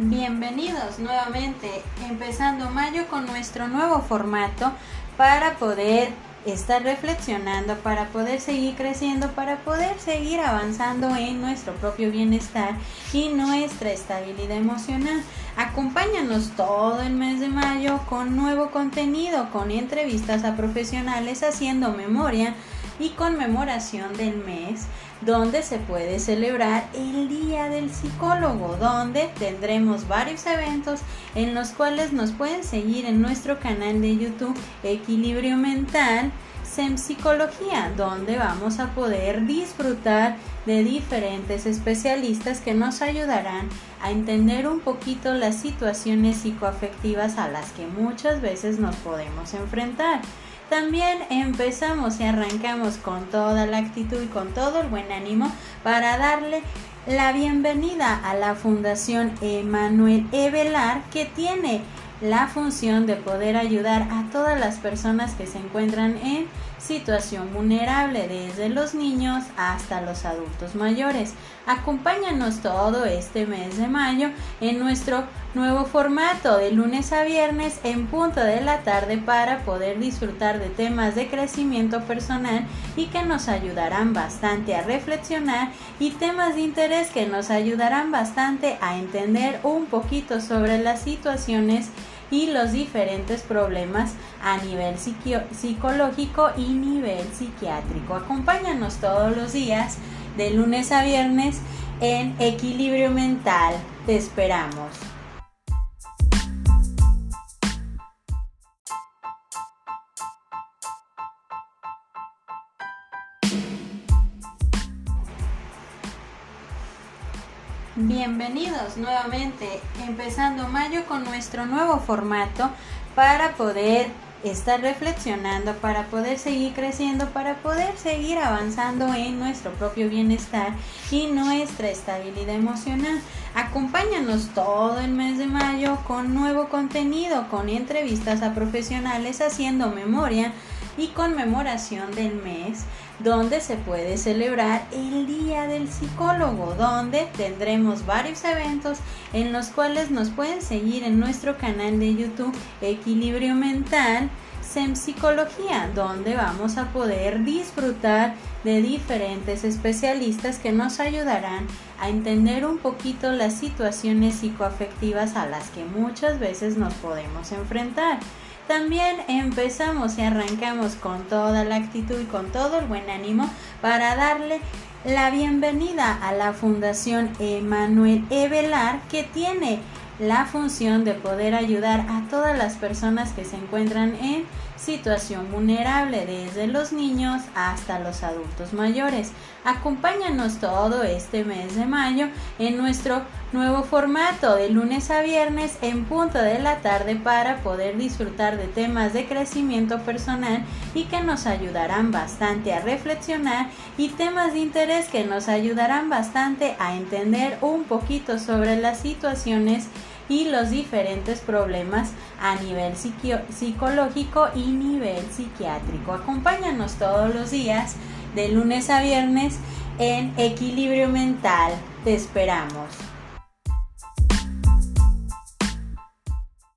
Bienvenidos nuevamente, empezando mayo con nuestro nuevo formato para poder estar reflexionando, para poder seguir creciendo, para poder seguir avanzando en nuestro propio bienestar y nuestra estabilidad emocional. Acompáñanos todo el mes de mayo con nuevo contenido, con entrevistas a profesionales haciendo memoria y conmemoración del mes donde se puede celebrar el Día del Psicólogo, donde tendremos varios eventos en los cuales nos pueden seguir en nuestro canal de YouTube Equilibrio Mental. SEM Psicología, donde vamos a poder disfrutar de diferentes especialistas que nos ayudarán a entender un poquito las situaciones psicoafectivas a las que muchas veces nos podemos enfrentar. También empezamos y arrancamos con toda la actitud y con todo el buen ánimo para darle la bienvenida a la Fundación Emanuel Evelar que tiene la función de poder ayudar a todas las personas que se encuentran en situación vulnerable, desde los niños hasta los adultos mayores. Acompáñanos todo este mes de mayo en nuestro nuevo formato de lunes a viernes en punto de la tarde para poder disfrutar de temas de crecimiento personal y que nos ayudarán bastante a reflexionar y temas de interés que nos ayudarán bastante a entender un poquito sobre las situaciones y los diferentes problemas a nivel psicológico y nivel psiquiátrico. Acompáñanos todos los días de lunes a viernes en equilibrio mental. Te esperamos. Bienvenidos nuevamente, empezando mayo con nuestro nuevo formato para poder estar reflexionando, para poder seguir creciendo, para poder seguir avanzando en nuestro propio bienestar y nuestra estabilidad emocional. Acompáñanos todo el mes de mayo con nuevo contenido, con entrevistas a profesionales haciendo memoria y conmemoración del mes donde se puede celebrar el Día del Psicólogo, donde tendremos varios eventos en los cuales nos pueden seguir en nuestro canal de YouTube Equilibrio Mental. SEM Psicología, donde vamos a poder disfrutar de diferentes especialistas que nos ayudarán a entender un poquito las situaciones psicoafectivas a las que muchas veces nos podemos enfrentar. También empezamos y arrancamos con toda la actitud y con todo el buen ánimo para darle la bienvenida a la Fundación Emanuel Evelar que tiene la función de poder ayudar a todas las personas que se encuentran en situación vulnerable, desde los niños hasta los adultos mayores. Acompáñanos todo este mes de mayo en nuestro nuevo formato de lunes a viernes en punto de la tarde para poder disfrutar de temas de crecimiento personal y que nos ayudarán bastante a reflexionar y temas de interés que nos ayudarán bastante a entender un poquito sobre las situaciones y los diferentes problemas a nivel psicológico y nivel psiquiátrico. Acompáñanos todos los días de lunes a viernes en equilibrio mental. Te esperamos.